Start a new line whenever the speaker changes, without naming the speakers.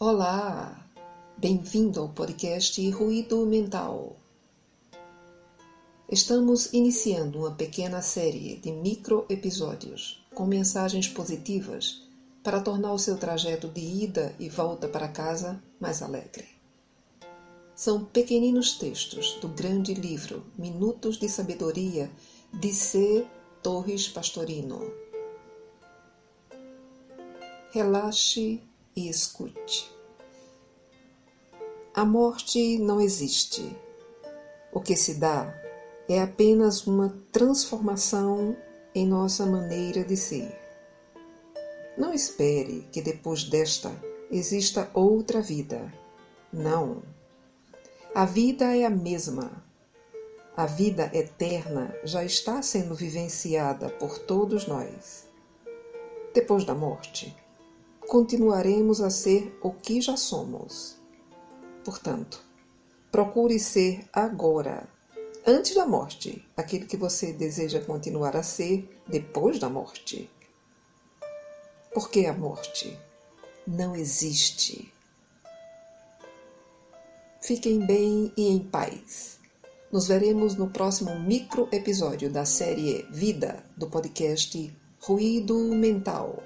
Olá, bem-vindo ao podcast Ruído Mental. Estamos iniciando uma pequena série de micro-episódios com mensagens positivas para tornar o seu trajeto de ida e volta para casa mais alegre. São pequeninos textos do grande livro Minutos de Sabedoria de C. Torres Pastorino. Relaxe e escute. A morte não existe. O que se dá é apenas uma transformação em nossa maneira de ser. Não espere que depois desta exista outra vida. Não. A vida é a mesma. A vida eterna já está sendo vivenciada por todos nós. Depois da morte, continuaremos a ser o que já somos. Portanto, procure ser agora, antes da morte, aquilo que você deseja continuar a ser depois da morte. Porque a morte não existe. Fiquem bem e em paz. Nos veremos no próximo micro episódio da série Vida do podcast Ruído Mental.